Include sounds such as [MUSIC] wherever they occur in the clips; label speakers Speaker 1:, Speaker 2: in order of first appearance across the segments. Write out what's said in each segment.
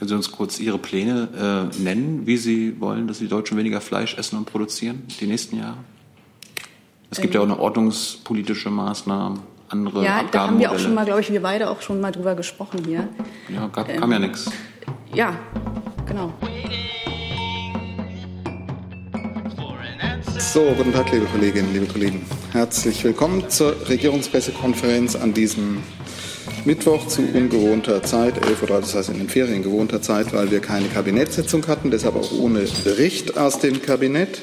Speaker 1: Können Sie uns kurz Ihre Pläne äh, nennen, wie Sie wollen, dass die Deutschen weniger Fleisch essen und produzieren die nächsten Jahre? Es gibt ja auch noch ordnungspolitische Maßnahmen, andere
Speaker 2: Ja, da haben wir auch schon mal, glaube ich, wir beide auch schon mal drüber gesprochen hier.
Speaker 1: Ja, gab, ähm, kam ja nichts.
Speaker 2: Ja, genau.
Speaker 3: So, guten Tag, liebe Kolleginnen, liebe Kollegen. Herzlich willkommen zur Regierungspressekonferenz an diesem Mittwoch zu ungewohnter Zeit, 11.30 Uhr, das heißt in den Ferien gewohnter Zeit, weil wir keine Kabinettssitzung hatten, deshalb auch ohne Bericht aus dem Kabinett.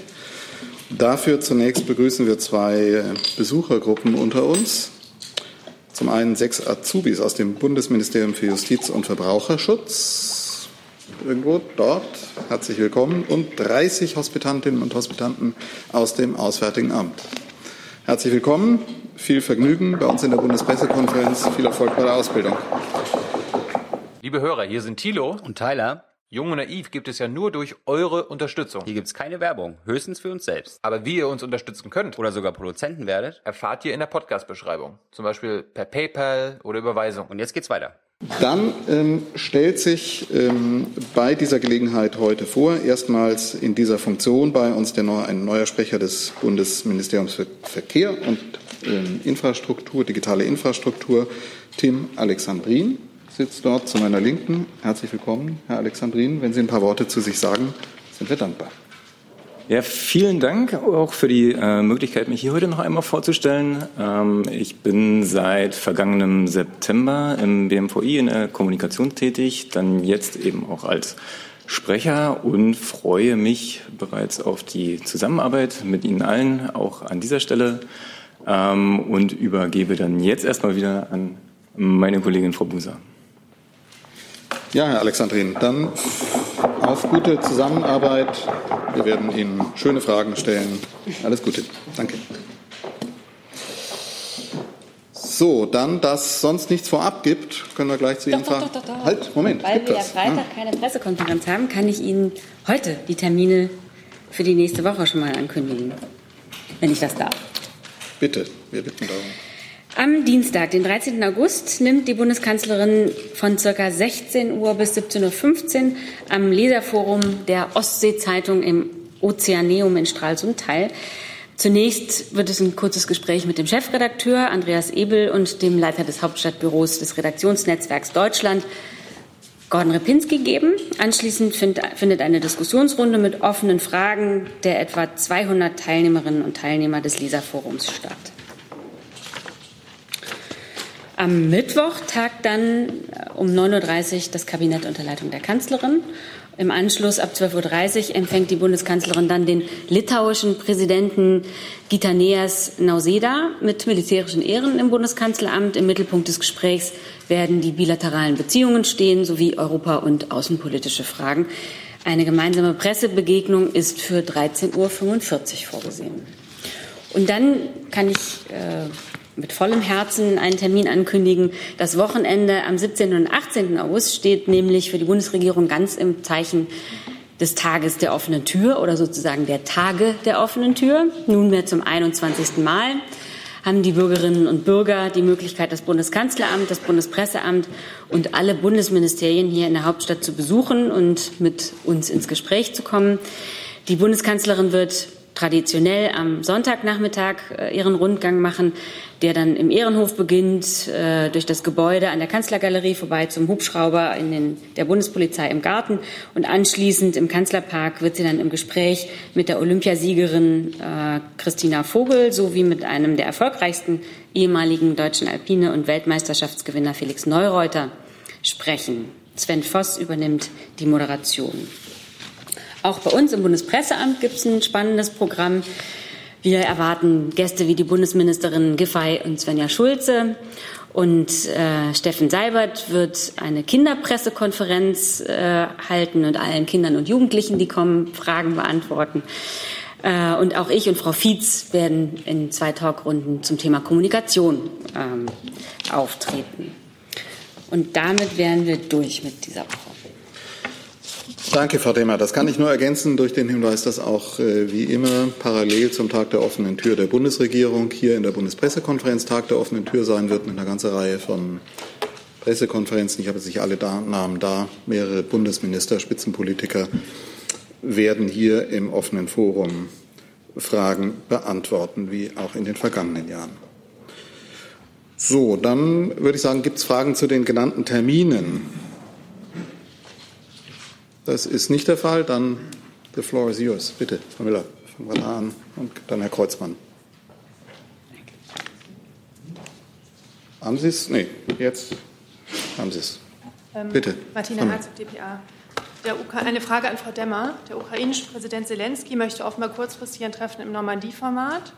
Speaker 3: Dafür zunächst begrüßen wir zwei Besuchergruppen unter uns. Zum einen sechs Azubis aus dem Bundesministerium für Justiz und Verbraucherschutz. Irgendwo dort. Herzlich willkommen. Und 30 Hospitantinnen und Hospitanten aus dem Auswärtigen Amt. Herzlich willkommen. Viel Vergnügen bei uns in der Bundespressekonferenz. Viel Erfolg bei der Ausbildung.
Speaker 4: Liebe Hörer, hier sind Thilo
Speaker 5: und Tyler.
Speaker 4: Jung und naiv gibt es ja nur durch eure Unterstützung.
Speaker 5: Hier gibt es keine Werbung, höchstens für uns selbst.
Speaker 4: Aber wie ihr uns unterstützen könnt
Speaker 5: oder sogar Produzenten werdet,
Speaker 4: erfahrt ihr in der Podcast-Beschreibung. Zum Beispiel per PayPal oder Überweisung.
Speaker 5: Und jetzt geht's weiter.
Speaker 3: Dann ähm, stellt sich ähm, bei dieser Gelegenheit heute vor, erstmals in dieser Funktion bei uns der neu, ein neuer Sprecher des Bundesministeriums für Verkehr und ähm, Infrastruktur, digitale Infrastruktur, Tim Alexandrin sitzt dort zu meiner Linken. Herzlich willkommen, Herr Alexandrin. Wenn Sie ein paar Worte zu sich sagen, sind wir dankbar.
Speaker 6: Ja, vielen Dank auch für die äh, Möglichkeit, mich hier heute noch einmal vorzustellen. Ähm, ich bin seit vergangenem September im BMVI in der Kommunikation tätig, dann jetzt eben auch als Sprecher und freue mich bereits auf die Zusammenarbeit mit Ihnen allen, auch an dieser Stelle, ähm, und übergebe dann jetzt erstmal wieder an meine Kollegin Frau Buser.
Speaker 3: Ja, Herr Alexandrin, dann auf gute Zusammenarbeit. Wir werden Ihnen schöne Fragen stellen. Alles Gute. Danke. So, dann, dass sonst nichts vorab gibt, können wir gleich zu Ihnen
Speaker 2: fragen. Doch, doch, doch,
Speaker 3: Halt, Moment.
Speaker 2: Weil wir ja Freitag ah. keine Pressekonferenz haben, kann ich Ihnen heute die Termine für die nächste Woche schon mal ankündigen, wenn ich das darf.
Speaker 3: Bitte, wir bitten darum.
Speaker 2: Am Dienstag, den 13. August, nimmt die Bundeskanzlerin von ca. 16 Uhr bis 17.15 Uhr am Leserforum der Ostsee-Zeitung im Ozeaneum in Stralsund teil. Zunächst wird es ein kurzes Gespräch mit dem Chefredakteur Andreas Ebel und dem Leiter des Hauptstadtbüros des Redaktionsnetzwerks Deutschland, Gordon Repinski geben. Anschließend findet eine Diskussionsrunde mit offenen Fragen der etwa 200 Teilnehmerinnen und Teilnehmer des Leserforums statt. Am Mittwoch tagt dann äh, um 9.30 Uhr das Kabinett unter Leitung der Kanzlerin. Im Anschluss ab 12.30 Uhr empfängt die Bundeskanzlerin dann den litauischen Präsidenten Gitaneas Nauseda mit militärischen Ehren im Bundeskanzleramt. Im Mittelpunkt des Gesprächs werden die bilateralen Beziehungen stehen sowie Europa- und außenpolitische Fragen. Eine gemeinsame Pressebegegnung ist für 13.45 Uhr vorgesehen. Und dann kann ich äh, mit vollem Herzen einen Termin ankündigen. Das Wochenende am 17. und 18. August steht nämlich für die Bundesregierung ganz im Zeichen des Tages der offenen Tür oder sozusagen der Tage der offenen Tür. Nunmehr zum 21. Mal haben die Bürgerinnen und Bürger die Möglichkeit, das Bundeskanzleramt, das Bundespresseamt und alle Bundesministerien hier in der Hauptstadt zu besuchen und mit uns ins Gespräch zu kommen. Die Bundeskanzlerin wird traditionell am Sonntagnachmittag äh, ihren Rundgang machen, der dann im Ehrenhof beginnt, äh, durch das Gebäude an der Kanzlergalerie vorbei zum Hubschrauber in den, der Bundespolizei im Garten und anschließend im Kanzlerpark wird sie dann im Gespräch mit der Olympiasiegerin äh, Christina Vogel sowie mit einem der erfolgreichsten ehemaligen deutschen Alpine- und Weltmeisterschaftsgewinner Felix Neureuter sprechen. Sven Voss übernimmt die Moderation. Auch bei uns im Bundespresseamt gibt es ein spannendes Programm. Wir erwarten Gäste wie die Bundesministerin Giffey und Svenja Schulze. Und äh, Steffen Seibert wird eine Kinderpressekonferenz äh, halten und allen Kindern und Jugendlichen, die kommen, Fragen beantworten. Äh, und auch ich und Frau Fietz werden in zwei Talkrunden zum Thema Kommunikation ähm, auftreten. Und damit wären wir durch mit dieser Woche.
Speaker 3: Danke, Frau Demmer. Das kann ich nur ergänzen durch den Hinweis, dass auch äh, wie immer parallel zum Tag der offenen Tür der Bundesregierung hier in der Bundespressekonferenz Tag der offenen Tür sein wird mit einer ganzen Reihe von Pressekonferenzen. Ich habe jetzt nicht alle Namen da. Mehrere Bundesminister, Spitzenpolitiker werden hier im offenen Forum Fragen beantworten, wie auch in den vergangenen Jahren. So, dann würde ich sagen, gibt es Fragen zu den genannten Terminen? Das ist nicht der Fall. Dann the floor is yours. Bitte, Frau Müller, fangen wir da an und dann Herr Kreuzmann. Haben Sie es? Nee, jetzt haben Sie es. Ähm, Bitte.
Speaker 7: Martina Herzog, DPA. eine Frage an Frau Demmer. Der ukrainische Präsident Zelensky möchte offenbar kurzfristig ein Treffen im Normandie-Format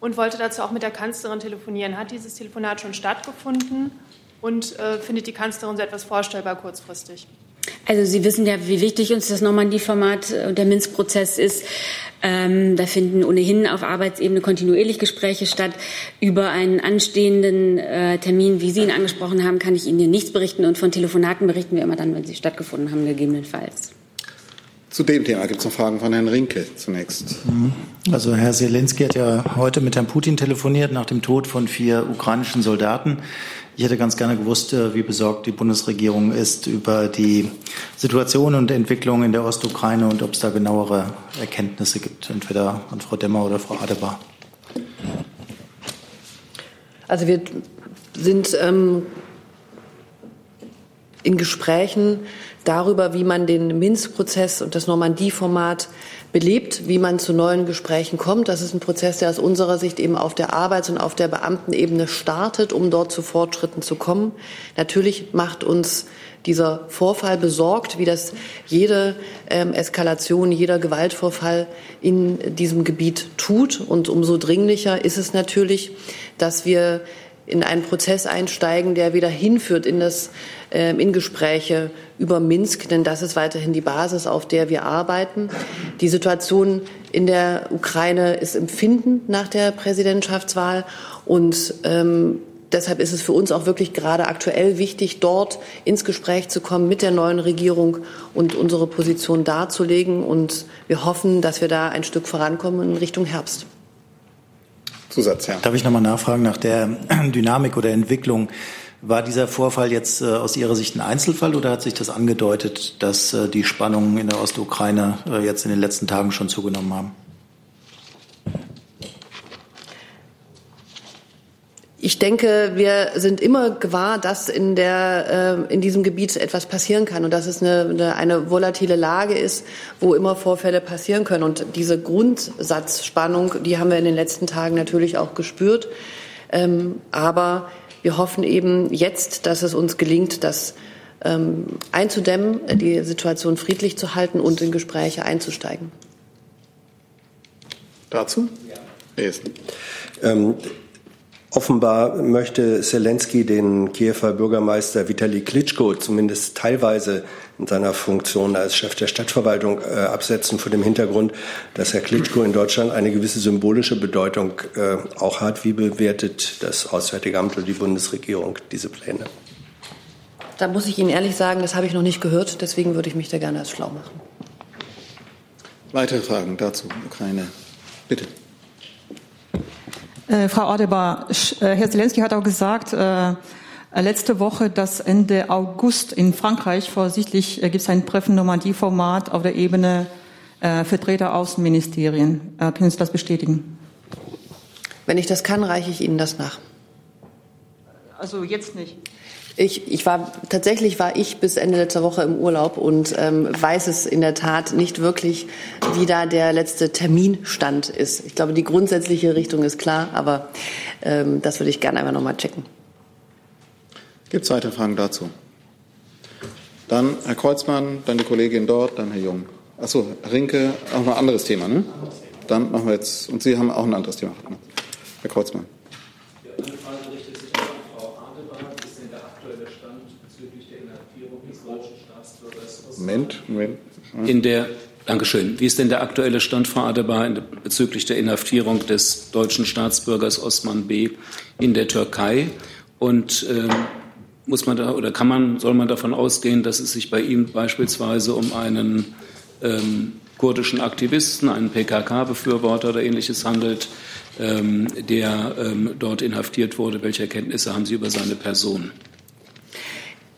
Speaker 7: und wollte dazu auch mit der Kanzlerin telefonieren. Hat dieses Telefonat schon stattgefunden und äh, findet die Kanzlerin so etwas vorstellbar kurzfristig?
Speaker 2: Also Sie wissen ja, wie wichtig uns das Normandie-Format und der Minsk-Prozess ist. Ähm, da finden ohnehin auf Arbeitsebene kontinuierlich Gespräche statt. Über einen anstehenden äh, Termin, wie Sie ihn angesprochen haben, kann ich Ihnen hier nichts berichten. Und von Telefonaten berichten wir immer dann, wenn sie stattgefunden haben, gegebenenfalls.
Speaker 3: Zu dem Thema gibt es noch Fragen von Herrn Rinke zunächst. Mhm.
Speaker 8: Also Herr Zelensky hat ja heute mit Herrn Putin telefoniert nach dem Tod von vier ukrainischen Soldaten. Ich hätte ganz gerne gewusst, äh, wie besorgt die Bundesregierung ist über die Situation und Entwicklung in der Ostukraine und ob es da genauere Erkenntnisse gibt, entweder an Frau Demmer oder Frau Adebar.
Speaker 9: Also wir sind ähm, in Gesprächen darüber, wie man den Minsk-Prozess und das Normandie-Format belebt, wie man zu neuen Gesprächen kommt. Das ist ein Prozess, der aus unserer Sicht eben auf der Arbeits- und auf der Beamtenebene startet, um dort zu Fortschritten zu kommen. Natürlich macht uns dieser Vorfall besorgt, wie das jede ähm, Eskalation, jeder Gewaltvorfall in diesem Gebiet tut. Und umso dringlicher ist es natürlich, dass wir in einen Prozess einsteigen, der wieder hinführt in das äh, in Gespräche über Minsk, denn das ist weiterhin die Basis, auf der wir arbeiten. Die Situation in der Ukraine ist empfindend nach der Präsidentschaftswahl und ähm, deshalb ist es für uns auch wirklich gerade aktuell wichtig, dort ins Gespräch zu kommen mit der neuen Regierung und unsere Position darzulegen. Und wir hoffen, dass wir da ein Stück vorankommen in Richtung Herbst.
Speaker 8: Zusatz, ja. Darf ich nochmal nachfragen nach der [CLEARS THROAT] Dynamik oder Entwicklung? War dieser Vorfall jetzt äh, aus Ihrer Sicht ein Einzelfall oder hat sich das angedeutet, dass äh, die Spannungen in der Ostukraine äh, jetzt in den letzten Tagen schon zugenommen haben?
Speaker 9: Ich denke, wir sind immer gewahr, dass in, der, äh, in diesem Gebiet etwas passieren kann und dass es eine, eine, eine volatile Lage ist, wo immer Vorfälle passieren können. Und diese Grundsatzspannung, die haben wir in den letzten Tagen natürlich auch gespürt. Ähm, aber wir hoffen eben jetzt, dass es uns gelingt, das ähm, einzudämmen, die Situation friedlich zu halten und in Gespräche einzusteigen.
Speaker 3: Dazu? Ja.
Speaker 10: Ähm, Offenbar möchte Zelensky den Kiewer Bürgermeister Vitali Klitschko zumindest teilweise in seiner Funktion als Chef der Stadtverwaltung äh, absetzen, vor dem Hintergrund, dass Herr Klitschko in Deutschland eine gewisse symbolische Bedeutung äh, auch hat. Wie bewertet das Auswärtige Amt oder die Bundesregierung diese Pläne?
Speaker 9: Da muss ich Ihnen ehrlich sagen, das habe ich noch nicht gehört. Deswegen würde ich mich da gerne als schlau machen.
Speaker 3: Weitere Fragen dazu, Ukraine. Bitte.
Speaker 11: Äh, Frau Adebar, äh, Herr Zelensky hat auch gesagt, äh, letzte Woche, dass Ende August in Frankreich vorsichtlich äh, gibt es ein Treffen Normandie-Format auf der Ebene äh, Vertreter Außenministerien. Äh, können Sie das bestätigen?
Speaker 9: Wenn ich das kann, reiche ich Ihnen das nach.
Speaker 11: Also jetzt nicht.
Speaker 9: Ich, ich war tatsächlich war ich bis Ende letzter Woche im Urlaub und ähm, weiß es in der Tat nicht wirklich, wie da der letzte Terminstand ist. Ich glaube, die grundsätzliche Richtung ist klar, aber ähm, das würde ich gerne einmal noch mal checken.
Speaker 3: Gibt es weitere Fragen dazu? Dann Herr Kreuzmann, dann die Kollegin dort, dann Herr Jung. Achso, Rinke, auch noch ein anderes Thema, ne? Dann machen wir jetzt, und Sie haben auch ein anderes Thema. Herr Kreuzmann.
Speaker 12: Moment, Moment. In der, Dankeschön. Wie ist denn der aktuelle Stand, Frau Adebar, bezüglich der Inhaftierung des deutschen Staatsbürgers Osman B. in der Türkei? Und äh, muss man da oder kann man, soll man davon ausgehen, dass es sich bei ihm beispielsweise um einen ähm, kurdischen Aktivisten, einen PKK-Befürworter oder ähnliches handelt, ähm, der ähm, dort inhaftiert wurde? Welche Erkenntnisse haben Sie über seine Person?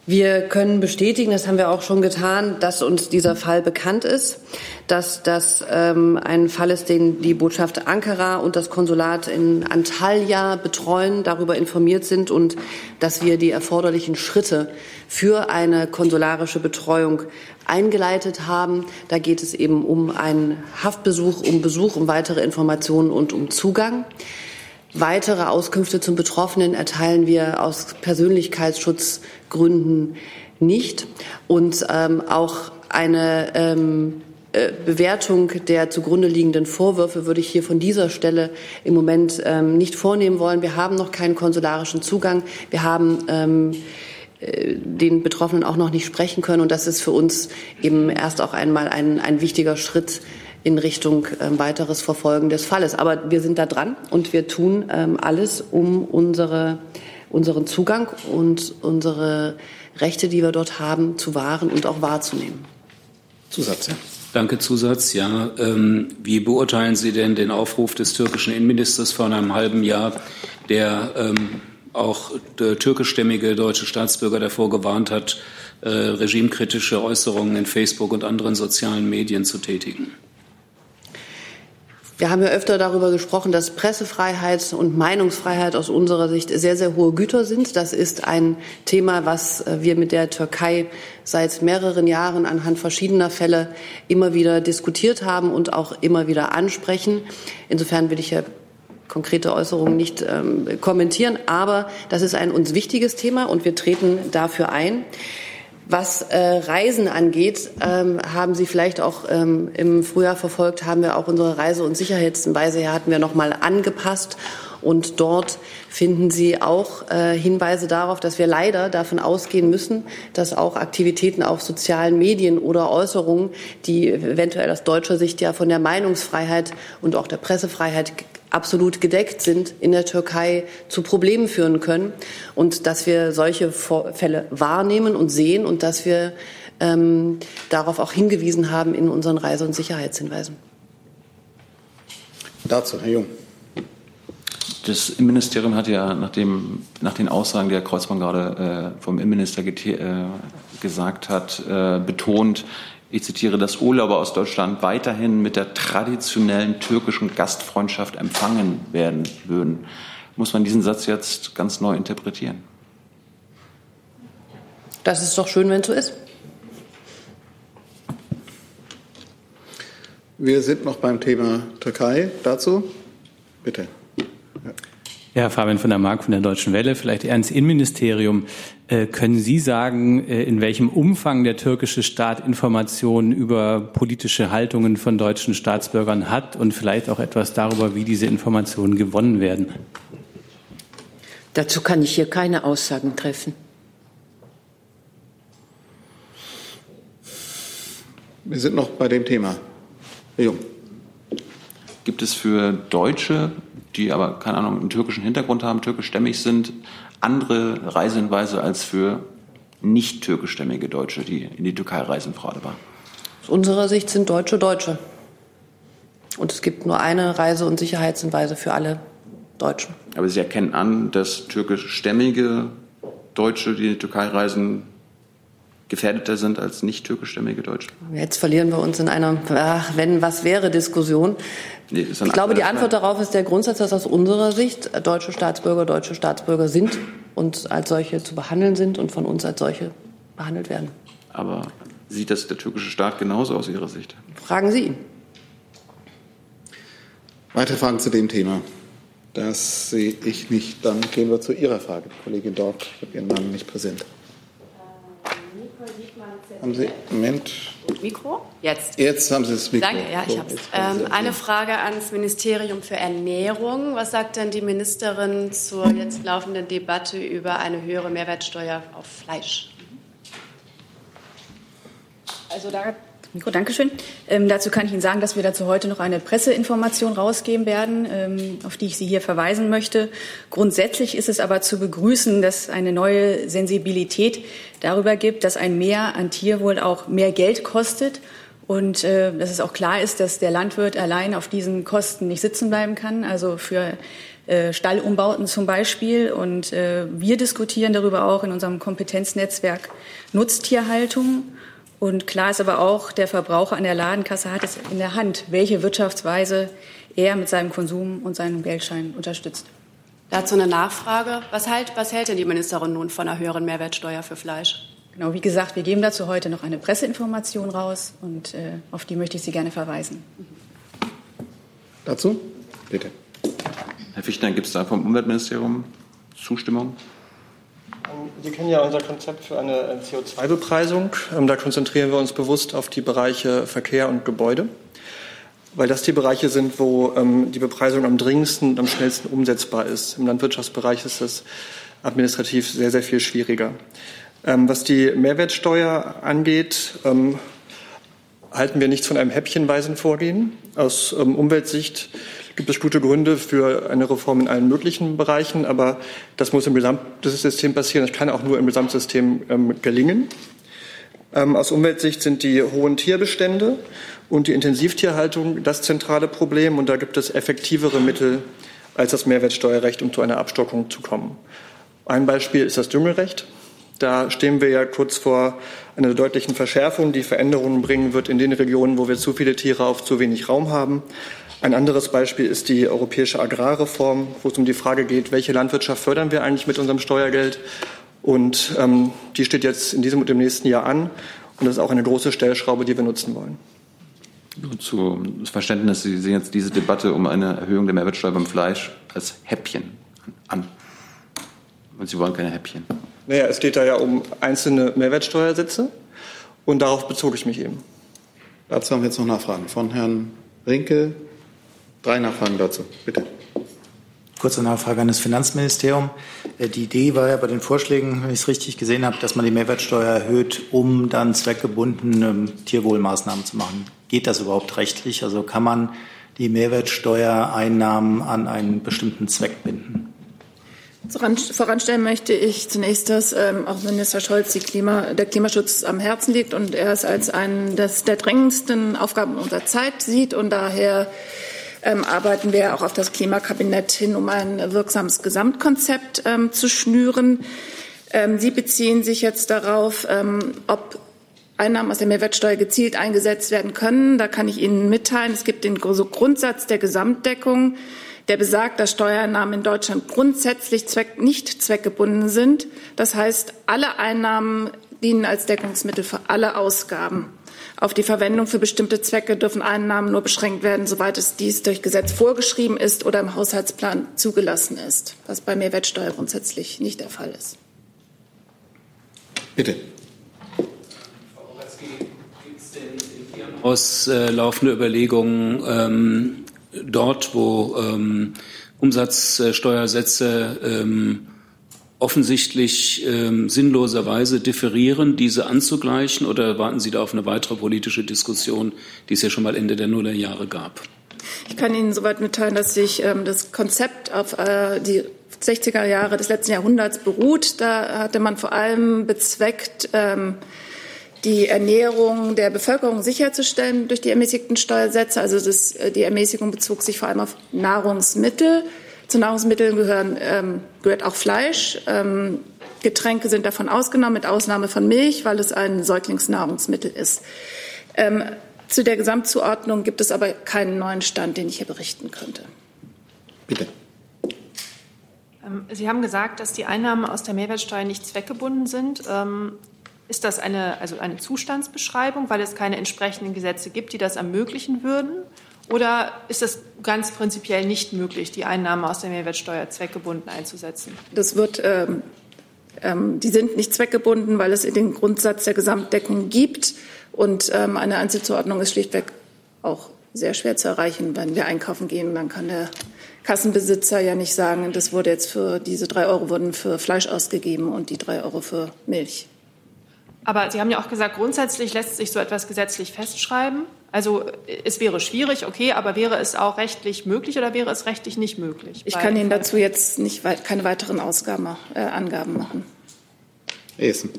Speaker 9: Wir können bestätigen, das haben wir auch schon getan, dass uns dieser Fall bekannt ist, dass das ähm, ein Fall ist, den die Botschaft Ankara und das Konsulat in Antalya betreuen, darüber informiert sind und dass wir die erforderlichen Schritte für eine konsularische Betreuung eingeleitet haben. Da geht es eben um einen Haftbesuch, um Besuch, um weitere Informationen und um Zugang. Weitere Auskünfte zum Betroffenen erteilen wir aus Persönlichkeitsschutzgründen nicht. Und ähm, auch eine ähm, äh, Bewertung der zugrunde liegenden Vorwürfe würde ich hier von dieser Stelle im Moment ähm, nicht vornehmen wollen. Wir haben noch keinen konsularischen Zugang. Wir haben ähm, äh, den Betroffenen auch noch nicht sprechen können. Und das ist für uns eben erst auch einmal ein, ein wichtiger Schritt in Richtung äh, weiteres Verfolgen des Falles. Aber wir sind da dran und wir tun ähm, alles, um unsere, unseren Zugang und unsere Rechte, die wir dort haben, zu wahren und auch wahrzunehmen.
Speaker 3: Zusatz, ja.
Speaker 12: Danke, Zusatz. Ja, ähm, wie beurteilen Sie denn den Aufruf des türkischen Innenministers vor einem halben Jahr, der ähm, auch der türkischstämmige deutsche Staatsbürger davor gewarnt hat, äh, regimekritische Äußerungen in Facebook und anderen sozialen Medien zu tätigen?
Speaker 9: Wir haben ja öfter darüber gesprochen, dass Pressefreiheit und Meinungsfreiheit aus unserer Sicht sehr, sehr hohe Güter sind. Das ist ein Thema, was äh, wir mit der Türkei seit mehreren Jahren anhand verschiedener Fälle immer wieder diskutiert haben und auch immer wieder ansprechen. Insofern will ich ja konkrete Äußerungen nicht ähm, kommentieren, aber das ist ein uns wichtiges Thema und wir treten dafür ein. Was äh, Reisen angeht, ähm, haben Sie vielleicht auch ähm, im Frühjahr verfolgt, haben wir auch unsere Reise- und Sicherheitshinweise her hatten wir noch mal angepasst. Und dort finden Sie auch äh, Hinweise darauf, dass wir leider davon ausgehen müssen, dass auch Aktivitäten auf sozialen Medien oder Äußerungen, die eventuell aus deutscher Sicht ja von der Meinungsfreiheit und auch der Pressefreiheit absolut gedeckt sind, in der Türkei zu Problemen führen können und dass wir solche Fälle wahrnehmen und sehen und dass wir ähm, darauf auch hingewiesen haben in unseren Reise- und Sicherheitshinweisen.
Speaker 3: Dazu, Herr Jung.
Speaker 1: Das Innenministerium hat ja nach, dem, nach den Aussagen, die Herr Kreuzmann gerade äh, vom Innenminister äh, gesagt hat, äh, betont, ich zitiere, dass Urlauber aus Deutschland weiterhin mit der traditionellen türkischen Gastfreundschaft empfangen werden würden. Muss man diesen Satz jetzt ganz neu interpretieren?
Speaker 9: Das ist doch schön, wenn es so ist.
Speaker 3: Wir sind noch beim Thema Türkei. Dazu bitte.
Speaker 13: Ja. Fabian von der Mark von der Deutschen Welle, vielleicht eher ins Innenministerium. Äh, können Sie sagen, äh, in welchem Umfang der türkische Staat Informationen über politische Haltungen von deutschen Staatsbürgern hat und vielleicht auch etwas darüber, wie diese Informationen gewonnen werden?
Speaker 14: Dazu kann ich hier keine Aussagen treffen.
Speaker 3: Wir sind noch bei dem Thema. Herr Jung.
Speaker 1: Gibt es für Deutsche die aber, keine Ahnung, einen türkischen Hintergrund haben, türkischstämmig sind, andere Reisehinweise als für nicht türkischstämmige Deutsche, die in die Türkei reisen, Frau Adebar?
Speaker 9: Aus unserer Sicht sind Deutsche Deutsche. Und es gibt nur eine Reise- und Sicherheitshinweise für alle Deutschen.
Speaker 1: Aber Sie erkennen an, dass türkischstämmige Deutsche, die in die Türkei reisen, gefährdeter sind als nicht türkischstämmige Deutsche?
Speaker 9: Jetzt verlieren wir uns in einer ach, wenn was wäre Diskussion. Nee, ich glaube, die Antwort darauf ist der Grundsatz, dass aus unserer Sicht deutsche Staatsbürger deutsche Staatsbürger sind und als solche zu behandeln sind und von uns als solche behandelt werden.
Speaker 1: Aber sieht das der türkische Staat genauso aus Ihrer Sicht?
Speaker 9: Fragen Sie ihn.
Speaker 3: Weitere Fragen zu dem Thema? Das sehe ich nicht. Dann gehen wir zu Ihrer Frage. Kollegin Dort, ich habe Ihren Namen nicht präsent. Haben Sie, Moment.
Speaker 15: Mikro? Jetzt.
Speaker 3: Jetzt haben Sie das Mikro.
Speaker 15: Danke, ja, ich habe es. Ähm, eine Frage ans Ministerium für Ernährung. Was sagt denn die Ministerin zur jetzt laufenden Debatte über eine höhere Mehrwertsteuer auf Fleisch?
Speaker 16: Also da Mikro, Dankeschön. Ähm, dazu kann ich Ihnen sagen, dass wir dazu heute noch eine Presseinformation rausgeben werden, ähm, auf die ich Sie hier verweisen möchte. Grundsätzlich ist es aber zu begrüßen, dass eine neue Sensibilität darüber gibt, dass ein Mehr an Tierwohl auch mehr Geld kostet und äh, dass es auch klar ist, dass der Landwirt allein auf diesen Kosten nicht sitzen bleiben kann. Also für äh, Stallumbauten zum Beispiel. Und äh, wir diskutieren darüber auch in unserem Kompetenznetzwerk Nutztierhaltung. Und klar ist aber auch, der Verbraucher an der Ladenkasse hat es in der Hand, welche Wirtschaftsweise er mit seinem Konsum und seinem Geldschein unterstützt.
Speaker 15: Dazu eine Nachfrage. Was hält, was hält denn die Ministerin nun von einer höheren Mehrwertsteuer für Fleisch?
Speaker 16: Genau, wie gesagt, wir geben dazu heute noch eine Presseinformation raus und äh, auf die möchte ich Sie gerne verweisen.
Speaker 3: Dazu? Bitte.
Speaker 1: Herr Fichtner, gibt es da vom Umweltministerium Zustimmung?
Speaker 17: Sie kennen ja unser Konzept für eine CO2-Bepreisung. Ähm, da konzentrieren wir uns bewusst auf die Bereiche Verkehr und Gebäude, weil das die Bereiche sind, wo ähm, die Bepreisung am dringendsten und am schnellsten umsetzbar ist. Im Landwirtschaftsbereich ist das administrativ sehr, sehr viel schwieriger. Ähm, was die Mehrwertsteuer angeht, halten wir nichts von einem häppchenweisen Vorgehen. Aus Umweltsicht gibt es gute Gründe für eine Reform in allen möglichen Bereichen, aber das muss im Gesamtsystem passieren. Das kann auch nur im Gesamtsystem ähm, gelingen. Ähm, aus Umweltsicht sind die hohen Tierbestände und die Intensivtierhaltung das zentrale Problem. Und da gibt es effektivere Mittel als das Mehrwertsteuerrecht, um zu einer Abstockung zu kommen. Ein Beispiel ist das Düngerecht. Da stehen wir ja kurz vor einer deutlichen Verschärfung, die Veränderungen bringen wird in den Regionen, wo wir zu viele Tiere auf zu wenig Raum haben. Ein anderes Beispiel ist die europäische Agrarreform, wo es um die Frage geht, welche Landwirtschaft fördern wir eigentlich mit unserem Steuergeld. Und ähm, die steht jetzt in diesem und im nächsten Jahr an. Und das ist auch eine große Stellschraube, die wir nutzen wollen.
Speaker 1: Nur zum Verständnis, Sie sehen jetzt diese Debatte um eine Erhöhung der Mehrwertsteuer beim Fleisch als Häppchen an. Und Sie wollen keine Häppchen.
Speaker 17: Naja, es geht da ja um einzelne Mehrwertsteuersätze. Und darauf bezog ich mich eben.
Speaker 3: Dazu haben wir jetzt noch Nachfragen von Herrn Rinke, Drei Nachfragen dazu, bitte.
Speaker 8: Kurze Nachfrage an das Finanzministerium. Äh, die Idee war ja bei den Vorschlägen, wenn ich es richtig gesehen habe, dass man die Mehrwertsteuer erhöht, um dann zweckgebunden ähm, Tierwohlmaßnahmen zu machen. Geht das überhaupt rechtlich? Also kann man die Mehrwertsteuereinnahmen an einen bestimmten Zweck binden?
Speaker 7: Voranstellen möchte ich zunächst, dass ähm, auch Minister Scholz Klima, der Klimaschutz am Herzen liegt und er es als einen des, der drängendsten Aufgaben unserer Zeit sieht und daher ähm, arbeiten wir auch auf das Klimakabinett hin, um ein wirksames Gesamtkonzept ähm, zu schnüren. Ähm, Sie beziehen sich jetzt darauf, ähm, ob Einnahmen aus der Mehrwertsteuer gezielt eingesetzt werden können. Da kann ich Ihnen mitteilen, es gibt den Grundsatz der Gesamtdeckung, der besagt, dass Steuereinnahmen in Deutschland grundsätzlich zweck, nicht zweckgebunden sind. Das heißt, alle Einnahmen dienen als Deckungsmittel für alle Ausgaben. Auf die Verwendung für bestimmte Zwecke dürfen Einnahmen nur beschränkt werden, soweit es dies durch Gesetz vorgeschrieben ist oder im Haushaltsplan zugelassen ist, was bei Mehrwertsteuer grundsätzlich nicht der Fall ist.
Speaker 3: Bitte.
Speaker 12: Auslaufende Überlegungen ähm, dort, wo ähm, Umsatzsteuersätze ähm, offensichtlich ähm, sinnloserweise differieren, diese anzugleichen? Oder warten Sie da auf eine weitere politische Diskussion, die es ja schon mal Ende der Nullerjahre gab?
Speaker 7: Ich kann Ihnen soweit mitteilen, dass sich ähm, das Konzept auf äh, die 60er Jahre des letzten Jahrhunderts beruht. Da hatte man vor allem bezweckt, ähm, die Ernährung der Bevölkerung sicherzustellen durch die ermäßigten Steuersätze. Also das, äh, die Ermäßigung bezog sich vor allem auf Nahrungsmittel. Zu Nahrungsmitteln gehören, ähm, gehört auch Fleisch. Ähm, Getränke sind davon ausgenommen, mit Ausnahme von Milch, weil es ein Säuglingsnahrungsmittel ist. Ähm, zu der Gesamtzuordnung gibt es aber keinen neuen Stand, den ich hier berichten könnte.
Speaker 3: Bitte.
Speaker 7: Ähm, Sie haben gesagt, dass die Einnahmen aus der Mehrwertsteuer nicht zweckgebunden sind. Ähm, ist das eine, also eine Zustandsbeschreibung, weil es keine entsprechenden Gesetze gibt, die das ermöglichen würden? Oder ist es ganz prinzipiell nicht möglich, die Einnahmen aus der Mehrwertsteuer zweckgebunden einzusetzen? Das wird, ähm, ähm, die sind nicht zweckgebunden, weil es den Grundsatz der Gesamtdeckung gibt. Und ähm, eine Einzelzuordnung ist schlichtweg auch sehr schwer zu erreichen. Wenn wir einkaufen gehen, dann kann der Kassenbesitzer ja nicht sagen, das wurde jetzt für diese drei Euro wurden für Fleisch ausgegeben und die drei Euro für Milch. Aber Sie haben ja auch gesagt, grundsätzlich lässt sich so etwas gesetzlich festschreiben. Also es wäre schwierig, okay, aber wäre es auch rechtlich möglich oder wäre es rechtlich nicht möglich? Ich kann Ihnen dazu jetzt nicht weit, keine weiteren Ausgaben, äh, Angaben machen.
Speaker 3: Essen.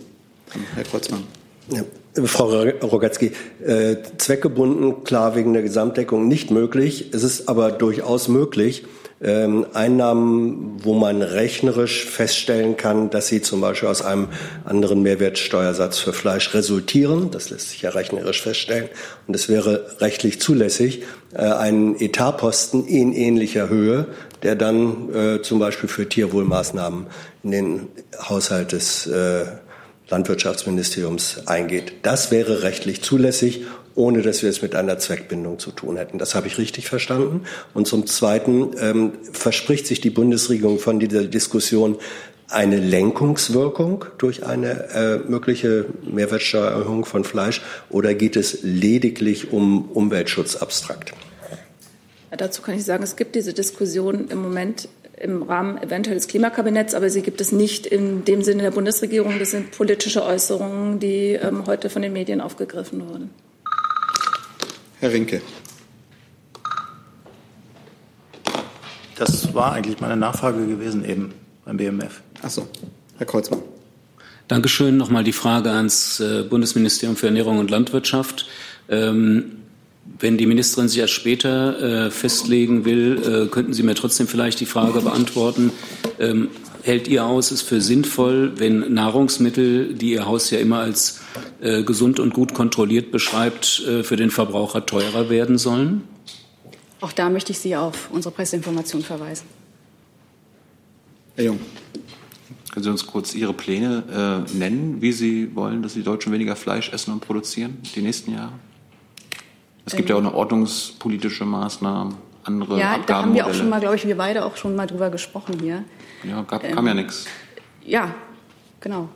Speaker 3: Herr Kreuzmann.
Speaker 10: Ja. Frau Rogatzky, äh, zweckgebunden, klar wegen der Gesamtdeckung nicht möglich. Es ist aber durchaus möglich, ähm, Einnahmen, wo man rechnerisch feststellen kann, dass sie zum Beispiel aus einem anderen Mehrwertsteuersatz für Fleisch resultieren. Das lässt sich ja rechnerisch feststellen. Und es wäre rechtlich zulässig, äh, einen Etatposten in ähnlicher Höhe, der dann äh, zum Beispiel für Tierwohlmaßnahmen in den Haushalt des äh, Landwirtschaftsministeriums eingeht. Das wäre rechtlich zulässig ohne dass wir es mit einer Zweckbindung zu tun hätten. Das habe ich richtig verstanden. Und zum Zweiten ähm, verspricht sich die Bundesregierung von dieser Diskussion eine Lenkungswirkung durch eine äh, mögliche Mehrwertsteuererhöhung von Fleisch oder geht es lediglich um Umweltschutz abstrakt?
Speaker 16: Dazu kann ich sagen, es gibt diese Diskussion im Moment im Rahmen eventuell des Klimakabinetts, aber sie gibt es nicht in dem Sinne der Bundesregierung. Das sind politische Äußerungen, die ähm, heute von den Medien aufgegriffen wurden.
Speaker 3: Herr Rinke.
Speaker 8: Das war eigentlich meine Nachfrage gewesen eben beim BMF.
Speaker 3: Ach so, Herr Kreuzmann.
Speaker 12: Dankeschön. Nochmal die Frage ans äh, Bundesministerium für Ernährung und Landwirtschaft. Ähm, wenn die Ministerin sich erst später äh, festlegen will, äh, könnten Sie mir trotzdem vielleicht die Frage beantworten. Ähm, hält Ihr Haus es für sinnvoll, wenn Nahrungsmittel, die Ihr Haus ja immer als äh, gesund und gut kontrolliert beschreibt, äh, für den Verbraucher teurer werden sollen?
Speaker 16: Auch da möchte ich Sie auf unsere Presseinformation verweisen.
Speaker 3: Herr Jung.
Speaker 1: Können Sie uns kurz Ihre Pläne äh, nennen, wie Sie wollen, dass die Deutschen weniger Fleisch essen und produzieren die nächsten Jahre? Es gibt ja auch eine ordnungspolitische Maßnahmen, andere
Speaker 16: Ja, da haben wir auch schon mal, glaube ich, wir beide auch schon mal drüber gesprochen hier.
Speaker 1: Ja, gab, kam ja ähm, nichts.
Speaker 16: Ja, genau.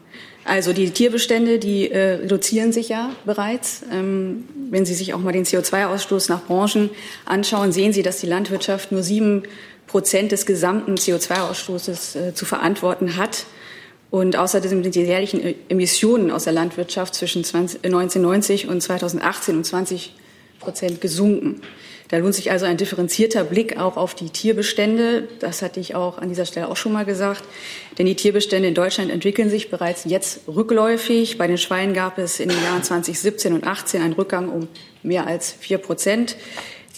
Speaker 16: Also die Tierbestände, die äh, reduzieren sich ja bereits. Ähm, wenn Sie sich auch mal den CO2-Ausstoß nach Branchen anschauen, sehen Sie, dass die Landwirtschaft nur sieben Prozent des gesamten CO2-Ausstoßes äh, zu verantworten hat. Und außerdem sind die jährlichen äh, Emissionen aus der Landwirtschaft zwischen 20, 1990 und 2018 um 20 Prozent gesunken. Da lohnt sich also ein differenzierter Blick auch auf die Tierbestände. Das hatte ich auch an dieser Stelle auch schon mal gesagt. Denn die Tierbestände in Deutschland entwickeln sich bereits jetzt rückläufig. Bei den Schweinen gab es in den Jahren 2017 und 2018 einen Rückgang um mehr als vier Prozent.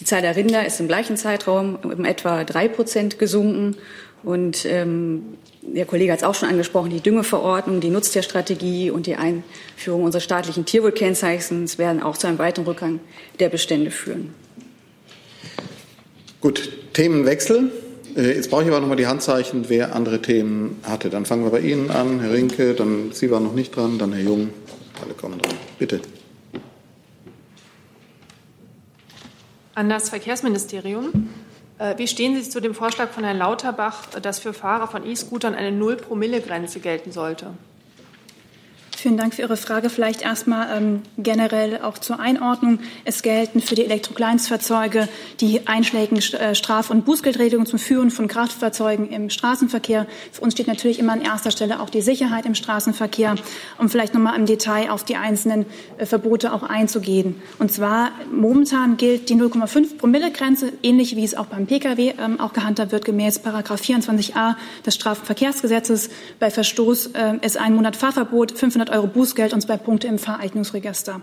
Speaker 16: Die Zahl der Rinder ist im gleichen Zeitraum um etwa drei Prozent gesunken. Und ähm, der Kollege hat es auch schon angesprochen, die Düngeverordnung, die Nutztierstrategie und die Einführung unseres staatlichen Tierwohlkennzeichens werden auch zu einem weiteren Rückgang der Bestände führen.
Speaker 3: Gut, Themenwechsel. Äh, jetzt brauche ich aber noch mal die Handzeichen, wer andere Themen hatte. Dann fangen wir bei Ihnen an, Herr Rinke, dann Sie waren noch nicht dran, dann Herr Jung. Alle kommen dran. Bitte.
Speaker 7: An das Verkehrsministerium. Äh, wie stehen Sie zu dem Vorschlag von Herrn Lauterbach, dass für Fahrer von E-Scootern eine Null-Promille-Grenze gelten sollte?
Speaker 18: Vielen Dank für Ihre Frage. Vielleicht erstmal ähm, generell auch zur Einordnung. Es gelten für die Elektrokleinstfahrzeuge die einschlägigen äh, Straf- und Bußgeldregelungen zum Führen von Kraftfahrzeugen im Straßenverkehr. Für uns steht natürlich immer an erster Stelle auch die Sicherheit im Straßenverkehr, um vielleicht noch mal im Detail auf die einzelnen äh, Verbote auch einzugehen. Und zwar momentan gilt die 0,5 Promille-Grenze, ähnlich wie es auch beim Pkw ähm, auch gehandhabt wird, gemäß Paragraph 24a des Strafverkehrsgesetzes. Bei Verstoß äh, ist ein Monat Fahrverbot, 500 500 Euro Bußgeld und zwei Punkte im Fahreignungsregister.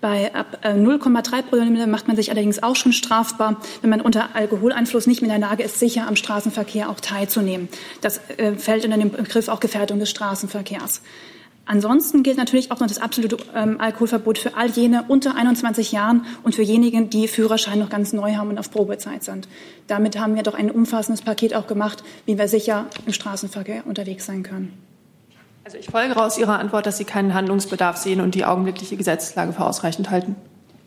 Speaker 18: Bei ab 0,3 äh, Promille macht man sich allerdings auch schon strafbar, wenn man unter Alkoholeinfluss nicht mehr in der Lage ist, sicher am Straßenverkehr auch teilzunehmen. Das äh, fällt unter den Begriff auch Gefährdung des Straßenverkehrs. Ansonsten gilt natürlich auch noch das absolute ähm, Alkoholverbot für all jene unter 21 Jahren und für diejenigen, die Führerschein noch ganz neu haben und auf Probezeit sind. Damit haben wir doch ein umfassendes Paket auch gemacht, wie wir sicher im Straßenverkehr unterwegs sein können.
Speaker 7: Also ich folge aus Ihrer Antwort, dass Sie keinen Handlungsbedarf sehen und die augenblickliche Gesetzeslage für ausreichend halten.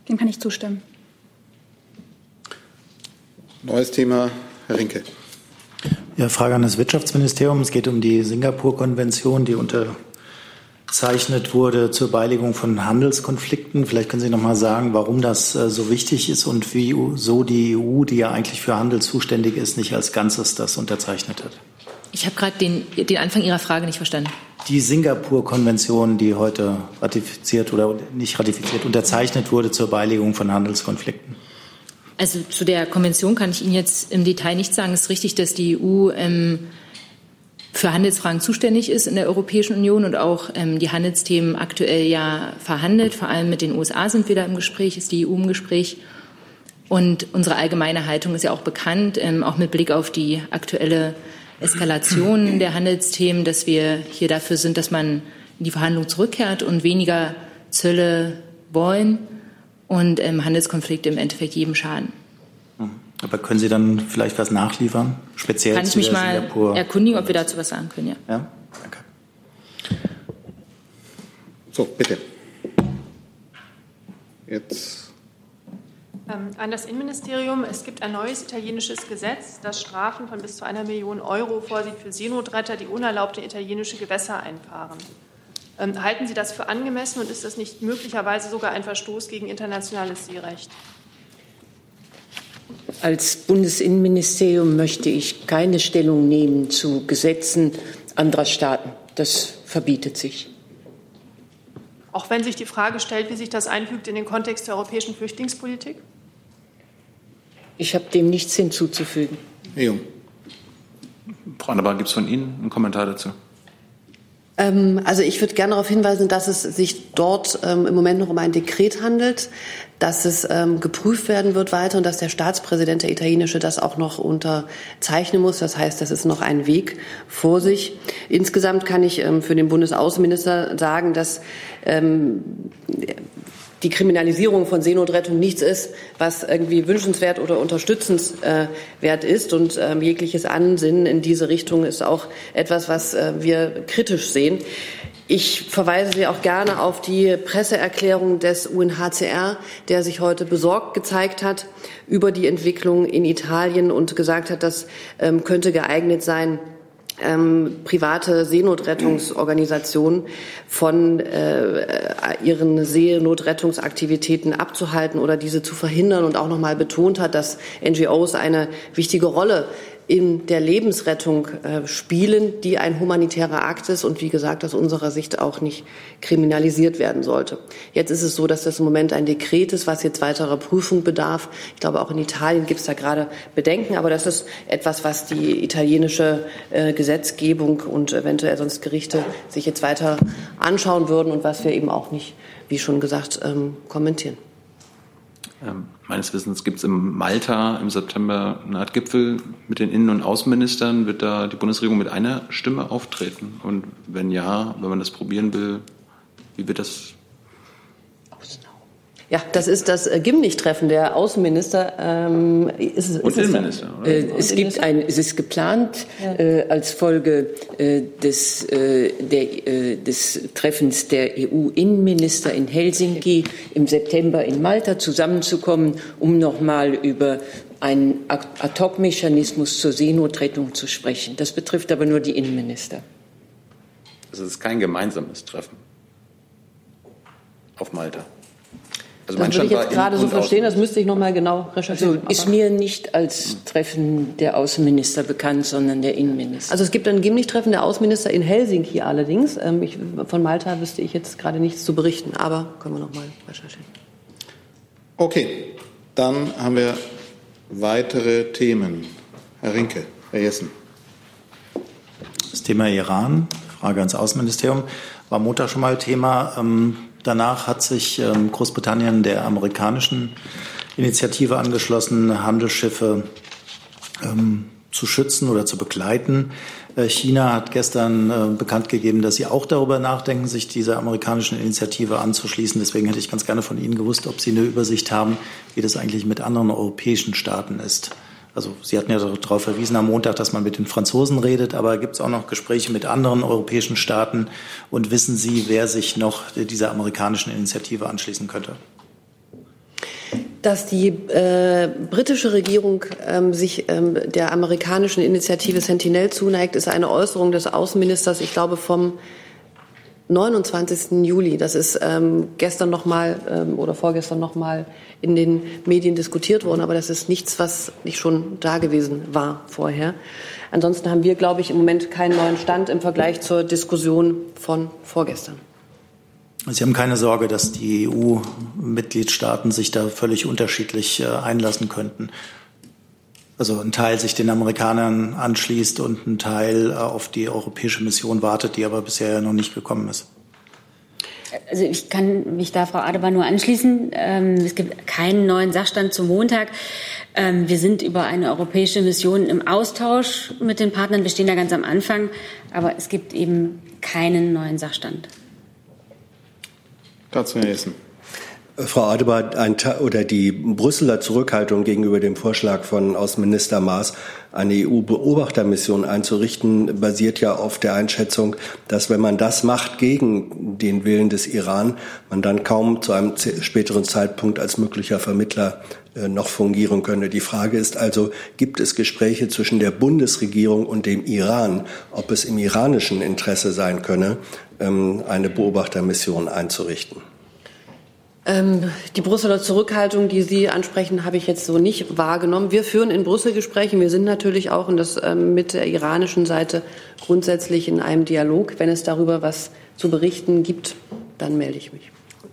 Speaker 18: Dem kann ich zustimmen.
Speaker 3: Neues Thema, Herr Rinke.
Speaker 8: Ja, Frage an das Wirtschaftsministerium. Es geht um die Singapur-Konvention, die unterzeichnet wurde zur Beilegung von Handelskonflikten. Vielleicht können Sie noch mal sagen, warum das äh, so wichtig ist und wieso die EU, die ja eigentlich für Handel zuständig ist, nicht als Ganzes das unterzeichnet hat.
Speaker 19: Ich habe gerade den, den Anfang Ihrer Frage nicht verstanden.
Speaker 8: Die Singapur-Konvention, die heute ratifiziert oder nicht ratifiziert, unterzeichnet wurde zur Beilegung von Handelskonflikten.
Speaker 19: Also zu der Konvention kann ich Ihnen jetzt im Detail nicht sagen. Es ist richtig, dass die EU ähm, für Handelsfragen zuständig ist in der Europäischen Union und auch ähm, die Handelsthemen aktuell ja verhandelt. Vor allem mit den USA sind wir da im Gespräch, ist die EU im Gespräch. Und unsere allgemeine Haltung ist ja auch bekannt, ähm, auch mit Blick auf die aktuelle Eskalation [CLEARS THROAT] der Handelsthemen, dass wir hier dafür sind, dass man in die Verhandlungen zurückkehrt und weniger Zölle wollen und ähm, Handelskonflikte im Endeffekt jedem schaden.
Speaker 8: Aber können Sie dann vielleicht was nachliefern? Speziell
Speaker 19: Kann ich mich mal Singapur erkundigen, ob wir dazu was sagen können, ja.
Speaker 8: Ja, danke.
Speaker 3: So, bitte. Jetzt.
Speaker 7: Ähm, an das Innenministerium. Es gibt ein neues italienisches Gesetz, das Strafen von bis zu einer Million Euro vorsieht für Seenotretter, die unerlaubte italienische Gewässer einfahren. Ähm, halten Sie das für angemessen und ist das nicht möglicherweise sogar ein Verstoß gegen internationales Seerecht?
Speaker 14: Als Bundesinnenministerium möchte ich keine Stellung nehmen zu Gesetzen anderer Staaten. Das verbietet sich.
Speaker 7: Auch wenn sich die Frage stellt, wie sich das einfügt in den Kontext der europäischen Flüchtlingspolitik?
Speaker 14: Ich habe dem nichts hinzuzufügen.
Speaker 3: Herr Jung.
Speaker 1: Frau Annebar, gibt es von Ihnen einen Kommentar dazu?
Speaker 9: Ähm, also ich würde gerne darauf hinweisen, dass es sich dort ähm, im Moment noch um ein Dekret handelt, dass es ähm, geprüft werden wird weiter und dass der Staatspräsident der italienische das auch noch unterzeichnen muss. Das heißt, das ist noch ein Weg vor sich. Insgesamt kann ich ähm, für den Bundesaußenminister sagen, dass ähm, die Kriminalisierung von Seenotrettung nichts ist, was irgendwie wünschenswert oder unterstützenswert ist. Und ähm, jegliches Ansinnen in diese Richtung ist auch etwas, was äh, wir kritisch sehen. Ich verweise Sie auch gerne auf die Presseerklärung des UNHCR, der sich heute besorgt gezeigt hat über die Entwicklung in Italien und gesagt hat, das ähm, könnte geeignet sein, ähm, private Seenotrettungsorganisationen von äh, ihren Seenotrettungsaktivitäten abzuhalten oder diese zu verhindern und auch noch mal betont hat, dass NGOs eine wichtige Rolle in der Lebensrettung äh, spielen, die ein humanitärer Akt ist und wie gesagt aus unserer Sicht auch nicht kriminalisiert werden sollte. Jetzt ist es so, dass das im Moment ein Dekret ist, was jetzt weiterer Prüfung bedarf. Ich glaube, auch in Italien gibt es da gerade Bedenken, aber das ist etwas, was die italienische äh, Gesetzgebung und eventuell sonst Gerichte sich jetzt weiter anschauen würden und was wir eben auch nicht, wie schon gesagt, ähm, kommentieren.
Speaker 1: Ähm, meines Wissens gibt es in Malta im September eine Art Gipfel mit den Innen- und Außenministern. Wird da die Bundesregierung mit einer Stimme auftreten? Und wenn ja, wenn man das probieren will, wie wird das
Speaker 9: ja, das ist das äh, Gimnich-Treffen der Außenminister. Ähm,
Speaker 1: ist, ist Und Innenminister.
Speaker 14: Äh, es gibt ein, es ist geplant ja. äh, als Folge äh, des, äh, der, äh, des Treffens der EU-Innenminister in Helsinki im September in Malta zusammenzukommen, um nochmal über einen Ad-hoc-Mechanismus zur Seenotrettung zu sprechen. Das betrifft aber nur die Innenminister.
Speaker 1: Es ist kein gemeinsames Treffen auf Malta.
Speaker 9: Also das würde ich jetzt gerade so verstehen, das müsste ich noch mal genau recherchieren.
Speaker 14: Also ist mir nicht als Treffen der Außenminister bekannt, sondern der Innenminister.
Speaker 9: Also es gibt ein Gimlich-Treffen der Außenminister in Helsinki allerdings. Ähm, ich, von Malta wüsste ich jetzt gerade nichts zu berichten, aber können wir noch mal recherchieren.
Speaker 3: Okay, dann haben wir weitere Themen. Herr Rinke, Herr Jessen.
Speaker 8: Das Thema Iran, Frage ans Außenministerium, war Montag schon mal Thema. Ähm, Danach hat sich ähm, Großbritannien der amerikanischen Initiative angeschlossen, Handelsschiffe ähm, zu schützen oder zu begleiten. Äh, China hat gestern äh, bekannt gegeben, dass sie auch darüber nachdenken, sich dieser amerikanischen Initiative anzuschließen. Deswegen hätte ich ganz gerne von Ihnen gewusst, ob Sie eine Übersicht haben, wie das eigentlich mit anderen europäischen Staaten ist. Also Sie hatten ja darauf verwiesen am Montag, dass man mit den Franzosen redet, aber gibt es auch noch Gespräche mit anderen europäischen Staaten? Und wissen Sie, wer sich noch dieser amerikanischen Initiative anschließen könnte?
Speaker 9: Dass die äh, britische Regierung ähm, sich ähm, der amerikanischen Initiative Sentinel zuneigt, ist eine Äußerung des Außenministers, ich glaube, vom 29. Juli. Das ist ähm, gestern noch mal ähm, oder vorgestern noch mal in den Medien diskutiert worden, aber das ist nichts, was nicht schon da gewesen war vorher. Ansonsten haben wir, glaube ich, im Moment keinen neuen Stand im Vergleich zur Diskussion von vorgestern.
Speaker 8: Sie haben keine Sorge, dass die EU-Mitgliedstaaten sich da völlig unterschiedlich äh, einlassen könnten. Also ein Teil sich den Amerikanern anschließt und ein Teil äh, auf die europäische Mission wartet, die aber bisher ja noch nicht gekommen ist.
Speaker 2: Also ich kann mich da Frau Adebar nur anschließen. Ähm, es gibt keinen neuen Sachstand zum Montag. Ähm, wir sind über eine europäische Mission im Austausch mit den Partnern. Wir stehen da ganz am Anfang, aber es gibt eben keinen neuen Sachstand.
Speaker 3: Dazu Herr Hessen.
Speaker 10: Frau Adebar, ein, oder die Brüsseler Zurückhaltung gegenüber dem Vorschlag von Außenminister Maas, eine EU-Beobachtermission einzurichten, basiert ja auf der Einschätzung, dass wenn man das macht gegen den Willen des Iran, man dann kaum zu einem späteren Zeitpunkt als möglicher Vermittler äh, noch fungieren könne. Die Frage ist also, gibt es Gespräche zwischen der Bundesregierung und dem Iran, ob es im iranischen Interesse sein könne, ähm, eine Beobachtermission einzurichten?
Speaker 9: Ähm, die Brüsseler Zurückhaltung, die Sie ansprechen, habe ich jetzt so nicht wahrgenommen. Wir führen in Brüssel Gespräche. Wir sind natürlich auch und das ähm, mit der iranischen Seite grundsätzlich in einem Dialog. Wenn es darüber was zu berichten gibt, dann melde ich mich.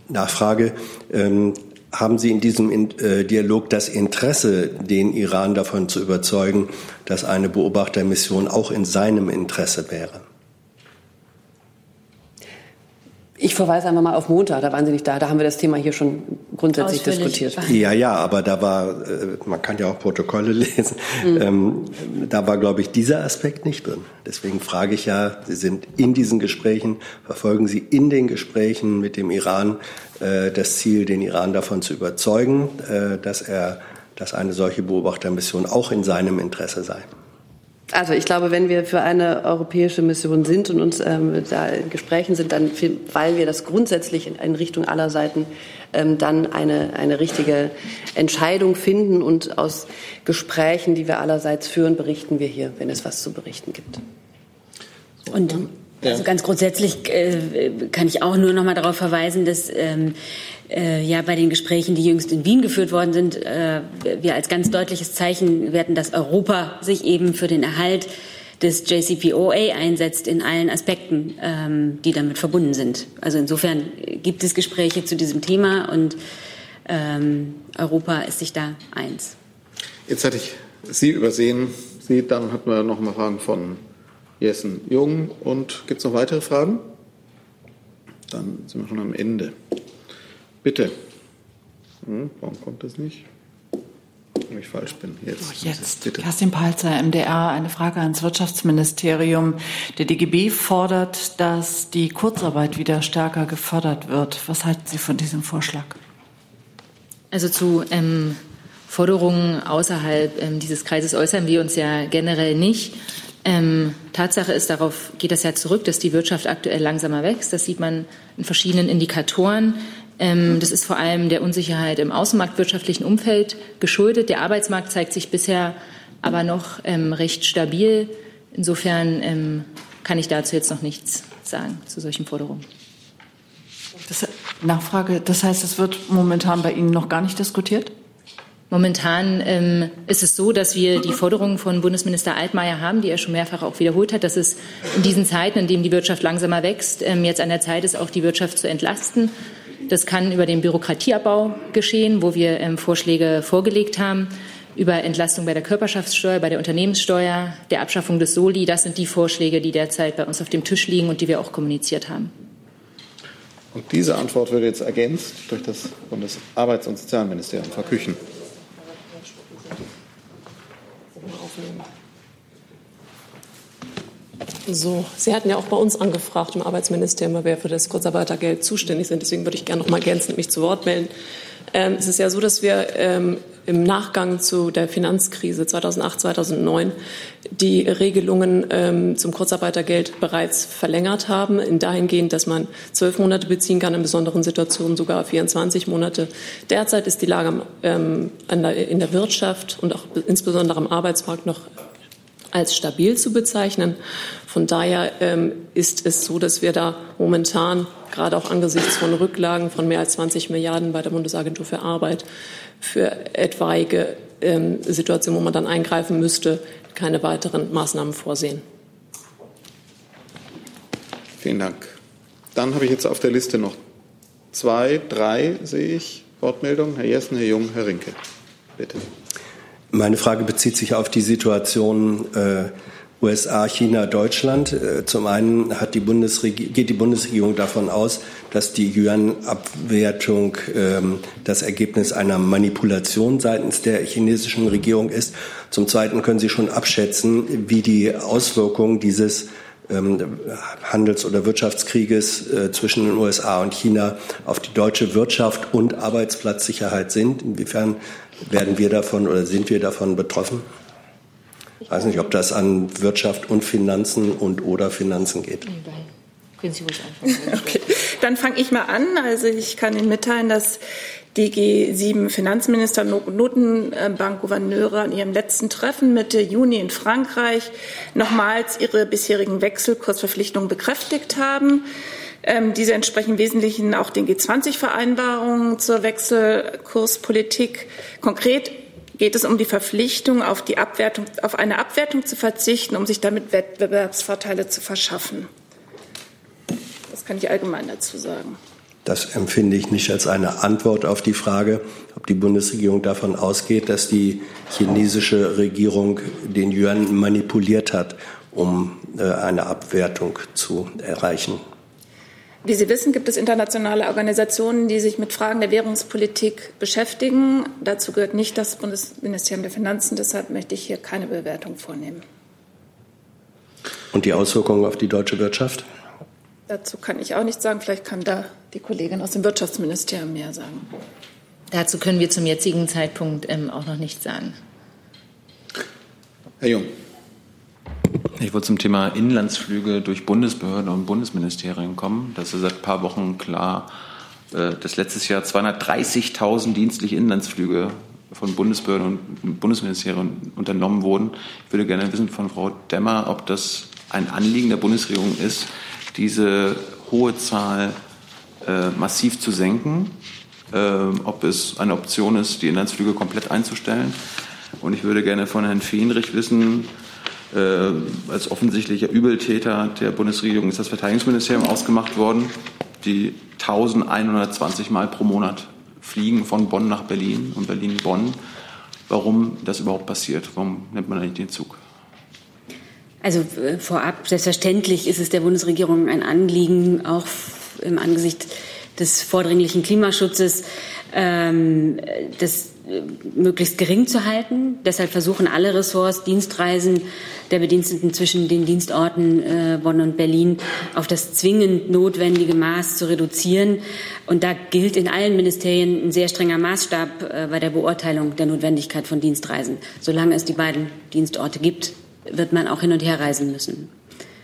Speaker 10: Nachfrage. Ähm, haben Sie in diesem äh, Dialog das Interesse, den Iran davon zu überzeugen, dass eine Beobachtermission auch in seinem Interesse wäre?
Speaker 9: Ich verweise einfach mal auf Montag, da waren Sie nicht da. Da haben wir das Thema hier schon grundsätzlich diskutiert.
Speaker 10: Ja, ja, aber da war, äh, man kann ja auch Protokolle [LAUGHS] lesen, mhm. ähm, da war, glaube ich, dieser Aspekt nicht drin. Deswegen frage ich ja, Sie sind in diesen Gesprächen, verfolgen Sie in den Gesprächen mit dem Iran äh, das Ziel, den Iran davon zu überzeugen, äh, dass er, dass eine solche Beobachtermission auch in seinem Interesse sei.
Speaker 9: Also ich glaube, wenn wir für eine europäische Mission sind und uns ähm, da in Gesprächen sind, dann, weil wir das grundsätzlich in, in Richtung aller Seiten ähm, dann eine, eine richtige Entscheidung finden und aus Gesprächen, die wir allerseits führen, berichten wir hier, wenn es was zu berichten gibt.
Speaker 2: Und also ganz grundsätzlich äh, kann ich auch nur noch mal darauf verweisen, dass ähm, äh, ja bei den Gesprächen, die jüngst in Wien geführt worden sind, äh, wir als ganz deutliches Zeichen werten, dass Europa sich eben für den Erhalt des JCPOA einsetzt in allen Aspekten, ähm, die damit verbunden sind. Also insofern gibt es Gespräche zu diesem Thema und ähm, Europa ist sich da eins.
Speaker 3: Jetzt hatte ich Sie übersehen. Sie, dann hatten wir noch mal Fragen von Jessen Jung. Und gibt es noch weitere Fragen? Dann sind wir schon am Ende. Bitte. Hm, warum kommt das nicht? Wenn ich falsch bin. Jetzt.
Speaker 20: Oh, jetzt. Bitte. Kerstin Palzer, MDR, eine Frage ans Wirtschaftsministerium. Der DGB fordert, dass die Kurzarbeit wieder stärker gefördert wird. Was halten Sie von diesem Vorschlag?
Speaker 19: Also zu ähm, Forderungen außerhalb ähm, dieses Kreises äußern wir uns ja generell nicht. Ähm, Tatsache ist, darauf geht das ja zurück, dass die Wirtschaft aktuell langsamer wächst. Das sieht man in verschiedenen Indikatoren. Ähm, das ist vor allem der Unsicherheit im außenmarktwirtschaftlichen Umfeld geschuldet. Der Arbeitsmarkt zeigt sich bisher aber noch ähm, recht stabil. Insofern ähm, kann ich dazu jetzt noch nichts sagen zu solchen Forderungen.
Speaker 20: Das, Nachfrage, das heißt, es wird momentan bei Ihnen noch gar nicht diskutiert?
Speaker 19: Momentan ähm, ist es so, dass wir die Forderungen von Bundesminister Altmaier haben, die er schon mehrfach auch wiederholt hat, dass es in diesen Zeiten, in denen die Wirtschaft langsamer wächst, ähm, jetzt an der Zeit ist, auch die Wirtschaft zu entlasten. Das kann über den Bürokratieabbau geschehen, wo wir ähm, Vorschläge vorgelegt haben, über Entlastung bei der Körperschaftssteuer, bei der Unternehmenssteuer, der Abschaffung des Soli. Das sind die Vorschläge, die derzeit bei uns auf dem Tisch liegen und die wir auch kommuniziert haben.
Speaker 3: Und diese Antwort wird jetzt ergänzt durch das Bundesarbeits- und Sozialministerium. Frau Küchen.
Speaker 21: So, Sie hatten ja auch bei uns angefragt im Arbeitsministerium, wer für das Kurzarbeitergeld zuständig sind. Deswegen würde ich gerne noch mal ergänzend mich zu Wort melden. Ähm, es ist ja so, dass wir ähm, im Nachgang zu der Finanzkrise 2008, 2009 die Regelungen ähm, zum Kurzarbeitergeld bereits verlängert haben, in dahingehend, dass man zwölf Monate beziehen kann, in besonderen Situationen sogar 24 Monate. Derzeit ist die Lage ähm, der, in der Wirtschaft und auch insbesondere am Arbeitsmarkt noch als stabil zu bezeichnen. Von daher ähm, ist es so, dass wir da momentan gerade auch angesichts von Rücklagen von mehr als 20 Milliarden bei der Bundesagentur für Arbeit für etwaige ähm, Situationen, wo man dann eingreifen müsste, keine weiteren Maßnahmen vorsehen.
Speaker 3: Vielen Dank. Dann habe ich jetzt auf der Liste noch zwei, drei, sehe ich, Wortmeldungen. Herr Jessen, Herr Jung, Herr Rinke. Bitte.
Speaker 10: Meine Frage bezieht sich auf die Situation äh, USA, China, Deutschland. Äh, zum einen die geht die Bundesregierung davon aus, dass die Yuan-Abwertung ähm, das Ergebnis einer Manipulation seitens der chinesischen Regierung ist. Zum Zweiten können Sie schon abschätzen, wie die Auswirkungen dieses ähm, Handels- oder Wirtschaftskrieges äh, zwischen den USA und China auf die deutsche Wirtschaft und Arbeitsplatzsicherheit sind. Inwiefern werden wir davon oder sind wir davon betroffen? Ich weiß nicht, ob das an Wirtschaft und Finanzen und oder Finanzen geht. [LAUGHS]
Speaker 7: Okay. Dann fange ich mal an. Also ich kann Ihnen mitteilen, dass die G7 Finanzminister und Notenbankgouverneure an ihrem letzten Treffen Mitte Juni in Frankreich nochmals ihre bisherigen Wechselkursverpflichtungen bekräftigt haben. Ähm, diese entsprechen im Wesentlichen auch den G20-Vereinbarungen zur Wechselkurspolitik. Konkret geht es um die Verpflichtung, auf, die Abwertung, auf eine Abwertung zu verzichten, um sich damit Wettbewerbsvorteile zu verschaffen. Das kann ich allgemein dazu sagen.
Speaker 10: Das empfinde ich nicht als eine Antwort auf die Frage, ob die Bundesregierung davon ausgeht, dass die chinesische Regierung den Yuan manipuliert hat, um äh, eine Abwertung zu erreichen.
Speaker 7: Wie Sie wissen, gibt es internationale Organisationen, die sich mit Fragen der Währungspolitik beschäftigen. Dazu gehört nicht das Bundesministerium der Finanzen. Deshalb möchte ich hier keine Bewertung vornehmen.
Speaker 10: Und die Auswirkungen auf die deutsche Wirtschaft?
Speaker 7: Dazu kann ich auch nichts sagen. Vielleicht kann da die Kollegin aus dem Wirtschaftsministerium mehr sagen.
Speaker 19: Dazu können wir zum jetzigen Zeitpunkt ähm, auch noch nichts sagen.
Speaker 3: Herr Jung.
Speaker 1: Ich wollte zum Thema Inlandsflüge durch Bundesbehörden und Bundesministerien kommen. Das ist seit ein paar Wochen klar, äh, dass letztes Jahr 230.000 dienstliche Inlandsflüge von Bundesbehörden und Bundesministerien unternommen wurden. Ich würde gerne wissen von Frau Demmer, ob das ein Anliegen der Bundesregierung ist, diese hohe Zahl äh, massiv zu senken, äh, ob es eine Option ist, die Inlandsflüge komplett einzustellen. Und ich würde gerne von Herrn Feenrich wissen, als offensichtlicher Übeltäter der Bundesregierung ist das Verteidigungsministerium ausgemacht worden, die 1120 Mal pro Monat fliegen von Bonn nach Berlin und Berlin-Bonn. Warum das überhaupt passiert? Warum nimmt man eigentlich den Zug?
Speaker 2: Also äh, vorab, selbstverständlich ist es der Bundesregierung ein Anliegen, auch im Angesicht des vordringlichen Klimaschutzes, ähm, das äh, möglichst gering zu halten. Deshalb versuchen alle Ressorts, Dienstreisen der Bediensteten zwischen den Dienstorten äh, Bonn und Berlin auf das zwingend notwendige Maß zu reduzieren. Und da gilt in allen Ministerien ein sehr strenger Maßstab äh, bei der Beurteilung der Notwendigkeit von Dienstreisen. Solange es die beiden Dienstorte gibt, wird man auch hin und her reisen müssen.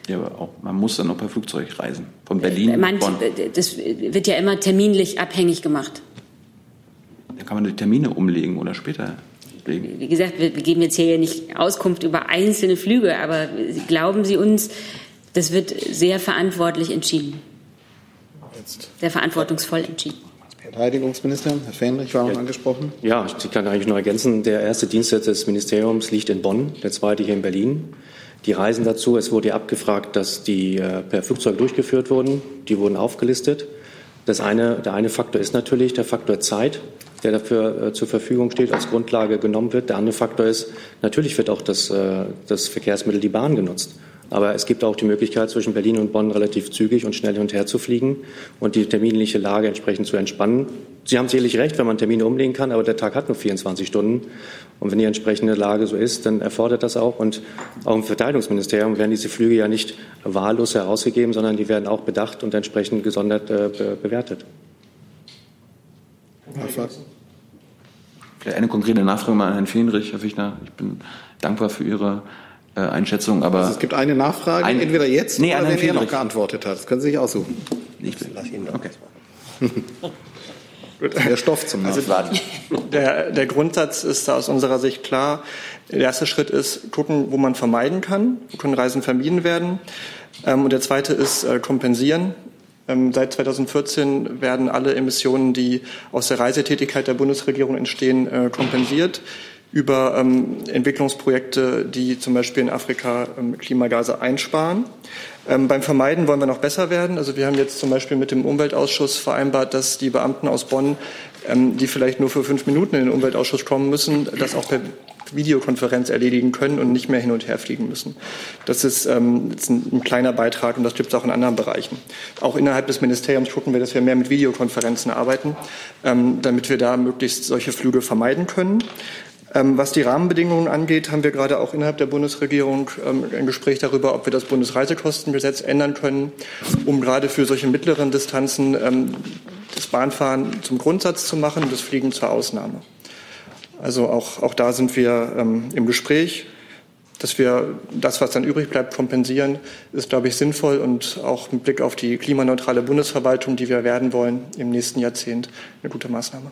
Speaker 1: Ja, aber auch, man muss dann auch per Flugzeug reisen. Von Berlin
Speaker 2: Man, Bonn. Das wird ja immer terminlich abhängig gemacht.
Speaker 1: Da kann man die Termine umlegen oder später legen.
Speaker 2: Wie gesagt, wir geben jetzt hier nicht Auskunft über einzelne Flüge, aber glauben Sie uns, das wird sehr verantwortlich entschieden. Jetzt. Sehr verantwortungsvoll entschieden.
Speaker 3: Verteidigungsminister, Herr Fähnrich war noch ja. angesprochen.
Speaker 22: Ja, ich kann eigentlich nur ergänzen, der erste Dienstsitz des Ministeriums liegt in Bonn, der zweite hier in Berlin. Die Reisen dazu, es wurde ja abgefragt, dass die äh, per Flugzeug durchgeführt wurden. Die wurden aufgelistet. Das eine, der eine Faktor ist natürlich der Faktor Zeit, der dafür äh, zur Verfügung steht, als Grundlage genommen wird. Der andere Faktor ist, natürlich wird auch das, äh, das Verkehrsmittel, die Bahn genutzt. Aber es gibt auch die Möglichkeit, zwischen Berlin und Bonn relativ zügig und schnell hin und her zu fliegen und die terminliche Lage entsprechend zu entspannen. Sie haben sicherlich recht, wenn man Termine umlegen kann, aber der Tag hat nur 24 Stunden. Und wenn die entsprechende Lage so ist, dann erfordert das auch. Und auch im Verteidigungsministerium werden diese Flüge ja nicht wahllos herausgegeben, sondern die werden auch bedacht und entsprechend gesondert äh, bewertet.
Speaker 1: Vielleicht eine konkrete Nachfrage mal an Herrn Feenrich, Herr Fichtner. Ich bin dankbar für Ihre äh, Einschätzung. Aber
Speaker 3: also es gibt eine Nachfrage, ein, entweder jetzt
Speaker 1: nee,
Speaker 3: oder wenn er noch geantwortet hat. Das können Sie sich aussuchen.
Speaker 1: Ich lasse Ihnen okay.
Speaker 3: Der [LAUGHS] Stoff zum also
Speaker 17: der, der Grundsatz ist da aus unserer Sicht klar. Der erste Schritt ist gucken, wo man vermeiden kann, wo können Reisen vermieden werden. Ähm, und der zweite ist äh, kompensieren. Ähm, seit 2014 werden alle Emissionen, die aus der Reisetätigkeit der Bundesregierung entstehen, äh, kompensiert. über ähm, Entwicklungsprojekte, die zum Beispiel in Afrika ähm, Klimagase einsparen. Beim Vermeiden wollen wir noch besser werden. Also wir haben jetzt zum Beispiel mit dem Umweltausschuss vereinbart, dass die Beamten aus Bonn, die vielleicht nur für fünf Minuten in den Umweltausschuss kommen müssen, das auch per Videokonferenz erledigen können und nicht mehr hin und her fliegen müssen. Das ist, ähm, ist ein, ein, kleiner Beitrag und das gibt es auch in anderen Bereichen. Auch innerhalb des Ministeriums gucken wir, dass wir mehr mit Videokonferenzen arbeiten, ähm, damit wir da möglichst solche Flüge vermeiden können. Ähm, was die Rahmenbedingungen angeht, haben wir gerade auch innerhalb der Bundesregierung ähm, ein Gespräch darüber, ob wir das Bundesreisekostengesetz ändern können, um gerade für solche mittleren Distanzen ähm, das Bahnfahren zum Grundsatz zu machen und das Fliegen zur Ausnahme. Also auch, auch da sind wir im Gespräch. Dass wir das, was dann übrig bleibt, kompensieren, ist, glaube ich, sinnvoll und auch mit Blick auf die klimaneutrale Bundesverwaltung, die wir werden wollen im nächsten Jahrzehnt, eine gute Maßnahme.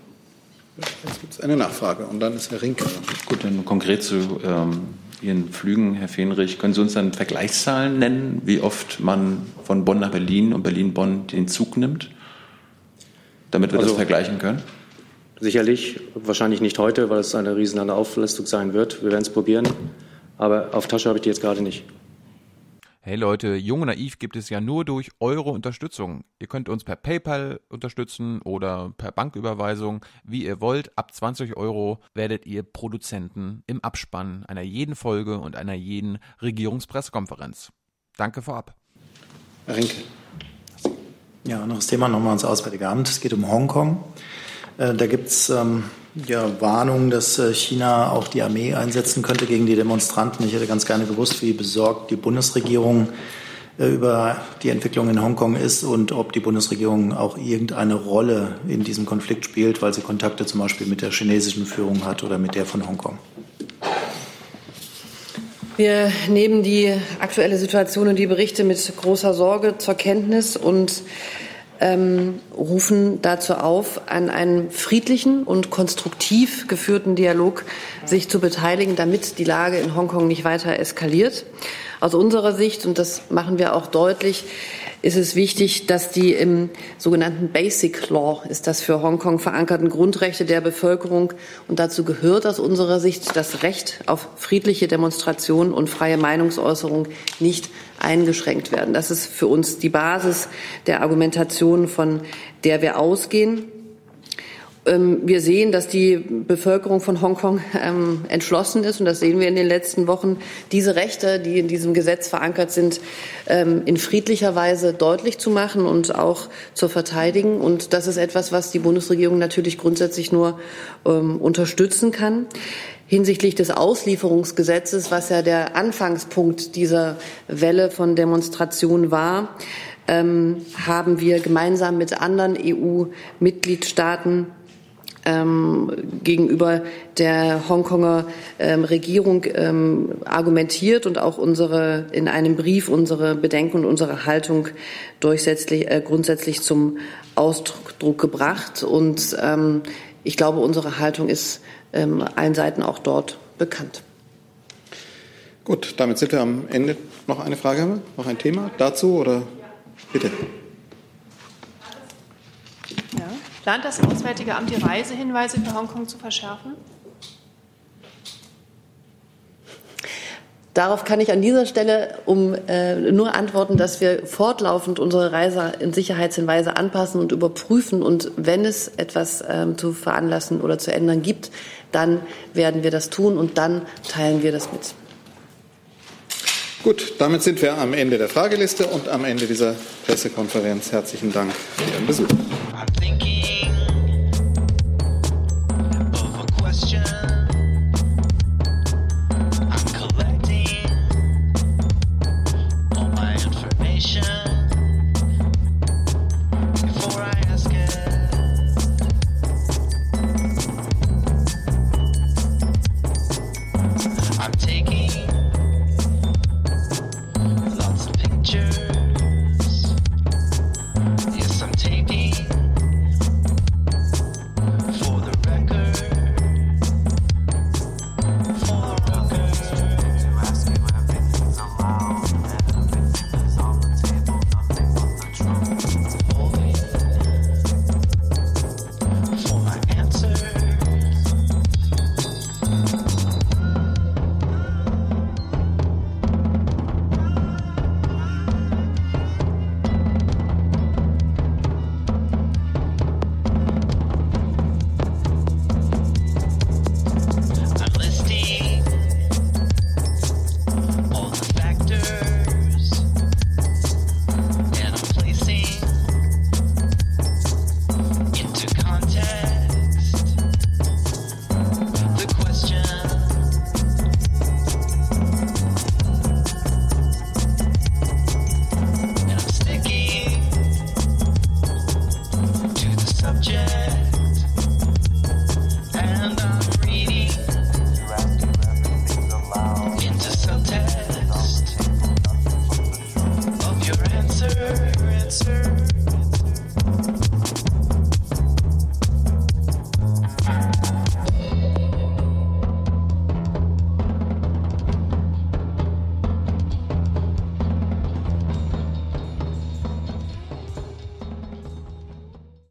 Speaker 3: Jetzt gibt es eine Nachfrage und dann ist Herr Rinke.
Speaker 1: Gut, dann konkret zu ähm, Ihren Flügen, Herr Fenrich. Können Sie uns dann Vergleichszahlen nennen, wie oft man von Bonn nach Berlin und Berlin-Bonn den Zug nimmt, damit wir also, das vergleichen können?
Speaker 22: Sicherlich, wahrscheinlich nicht heute, weil es eine riesen Auflastung sein wird. Wir werden es probieren, aber auf Tasche habe ich die jetzt gerade nicht.
Speaker 23: Hey Leute, Jung und Naiv gibt es ja nur durch eure Unterstützung. Ihr könnt uns per PayPal unterstützen oder per Banküberweisung, wie ihr wollt. Ab 20 Euro werdet ihr Produzenten im Abspann einer jeden Folge und einer jeden Regierungspressekonferenz. Danke vorab.
Speaker 3: Herr Rinke.
Speaker 8: Ja, noch das Thema nochmal ans Auswärtige Amt. Es geht um Hongkong. Äh, da gibt es ähm, ja, Warnungen, dass äh, China auch die Armee einsetzen könnte gegen die Demonstranten. Ich hätte ganz gerne gewusst, wie besorgt die Bundesregierung äh, über die Entwicklung in Hongkong ist und ob die Bundesregierung auch irgendeine Rolle in diesem Konflikt spielt, weil sie Kontakte zum Beispiel mit der chinesischen Führung hat oder mit der von Hongkong.
Speaker 9: Wir nehmen die aktuelle Situation und die Berichte mit großer Sorge zur Kenntnis und ähm, rufen dazu auf, an einem friedlichen und konstruktiv geführten Dialog sich zu beteiligen, damit die Lage in Hongkong nicht weiter eskaliert. Aus unserer Sicht, und das machen wir auch deutlich, ist es wichtig, dass die im sogenannten Basic Law, ist das für Hongkong verankerten Grundrechte der Bevölkerung, und dazu gehört aus unserer Sicht das Recht auf friedliche Demonstration und freie Meinungsäußerung nicht eingeschränkt werden. Das ist für uns die Basis der Argumentation, von der wir ausgehen. Ähm, wir sehen, dass die Bevölkerung von Hongkong ähm, entschlossen ist, und das sehen wir in den letzten Wochen, diese Rechte, die in diesem Gesetz verankert sind, ähm, in friedlicher Weise deutlich zu machen und auch zu verteidigen. Und das ist etwas, was die Bundesregierung natürlich grundsätzlich nur unterstützen kann. Hinsichtlich des Auslieferungsgesetzes, was ja der Anfangspunkt dieser Welle von Demonstrationen war, haben wir gemeinsam mit anderen EU-Mitgliedstaaten ähm, gegenüber der Hongkonger ähm, Regierung ähm, argumentiert und auch unsere in einem Brief unsere Bedenken und unsere Haltung durchsetzlich, äh, grundsätzlich zum Ausdruck gebracht. Und ähm, ich glaube, unsere Haltung ist ähm, allen Seiten auch dort bekannt.
Speaker 3: Gut, damit sind wir am Ende. Noch eine Frage, noch ein Thema dazu oder bitte?
Speaker 7: Plant das Auswärtige Amt, die Reisehinweise für Hongkong zu verschärfen?
Speaker 9: Darauf kann ich an dieser Stelle um äh, nur antworten, dass wir fortlaufend unsere Reise in Sicherheitshinweise anpassen und überprüfen. Und wenn es etwas ähm, zu veranlassen oder zu ändern gibt, dann werden wir das tun und dann teilen wir das mit.
Speaker 3: Gut, damit sind wir am Ende der Frageliste und am Ende dieser Pressekonferenz. Herzlichen Dank für Ihren Besuch.